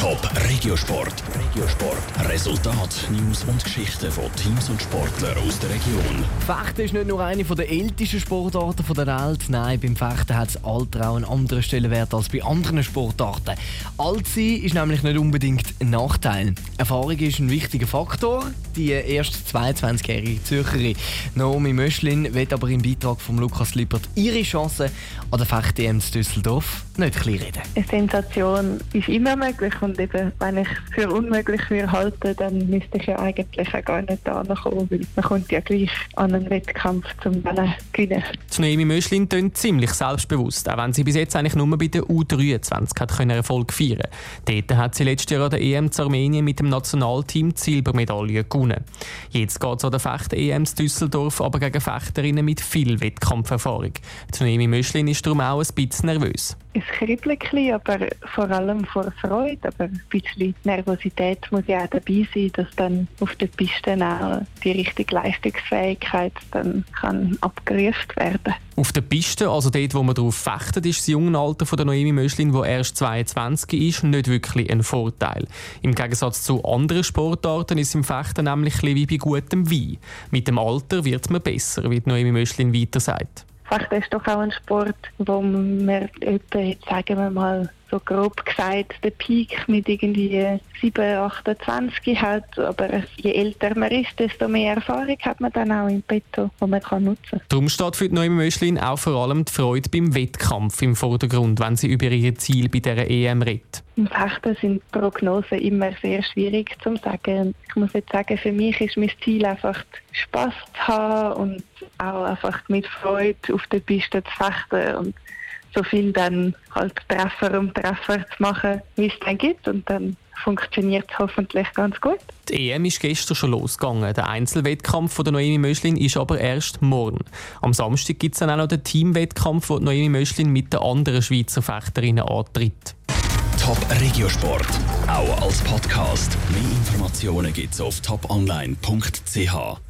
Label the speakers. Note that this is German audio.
Speaker 1: Top Regiosport. Regiosport. Resultat, News und Geschichten von Teams und Sportlern aus der Region.
Speaker 2: Fechten ist nicht nur eine der ältesten Sportarten der Welt. Nein, beim Fechten hat das Alter auch einen anderen Stellenwert als bei anderen Sportarten. Alt sein ist nämlich nicht unbedingt ein Nachteil. Erfahrung ist ein wichtiger Faktor. Die erst 22-jährige Zürcherin Naomi Möschlin wird aber im Beitrag von Lukas Lippert ihre Chancen an der Fecht-EM Düsseldorf nicht kleinreden.
Speaker 3: Eine Sensation ist immer möglich und eben, wenn ich es für unmöglich halten, dann müsste ich ja eigentlich auch gar nicht da kommen, weil man kommt ja gleich an einen Wettkampf zum gewinnen.
Speaker 4: Die Noemi Möschlin tönt ziemlich selbstbewusst, auch wenn sie bis jetzt eigentlich nur bei der U23 hat können Erfolg feiern Dort hat sie letztes Jahr an der EM zu Armenien mit dem Nationalteam die Silbermedaille gewonnen. Jetzt geht es an der Fecht-EM Düsseldorf aber gegen Fechterinnen mit viel Wettkampferfahrung. Die Möschlin ist darum auch ein bisschen nervös.
Speaker 3: Ein bisschen, aber vor allem vor Freude. Aber ein bisschen Nervosität muss ja auch dabei sein, dass dann auf der Piste auch die richtige Leistungsfähigkeit dann kann abgerufen werden
Speaker 4: Auf der Piste, also dort, wo man darauf fechtet, ist das junge Alter von der Noemi Möschlin, die erst 22 ist, nicht wirklich ein Vorteil. Im Gegensatz zu anderen Sportarten ist im Fechten nämlich wie bei gutem Wein. Mit dem Alter wird man besser, wie Noemi Möschlin weiter sagt.
Speaker 3: Fechten ist doch auch ein Sport, wo man etwa, sagen wir mal, so grob gesagt der Peak mit irgendwie 7, 28 hat. Aber je älter man ist, desto mehr Erfahrung hat man dann auch im Petto, die man kann nutzen kann.
Speaker 4: Darum steht für die neue Möschlin auch vor allem die Freude beim Wettkampf im Vordergrund, wenn sie über ihr Ziel bei dieser EM redet.
Speaker 3: Im Fechten sind Prognosen immer sehr schwierig zu sagen. Ich muss jetzt sagen, für mich ist mein Ziel einfach Spass zu haben und auch einfach mit Freude auf der Piste zu fechten und so viel dann halt Treffer um Treffer zu machen, wie es dann gibt und dann funktioniert es hoffentlich ganz gut.
Speaker 4: Die EM ist gestern schon losgegangen. Der Einzelwettkampf von der Noemi Möschlin ist aber erst morgen. Am Samstag gibt es dann auch noch den Teamwettkampf, wo Noemi Möschlin mit den anderen Schweizer Fechterinnen antritt.
Speaker 1: Top Regiosport, auch als Podcast. Mehr Informationen gibt es auf toponline.ch.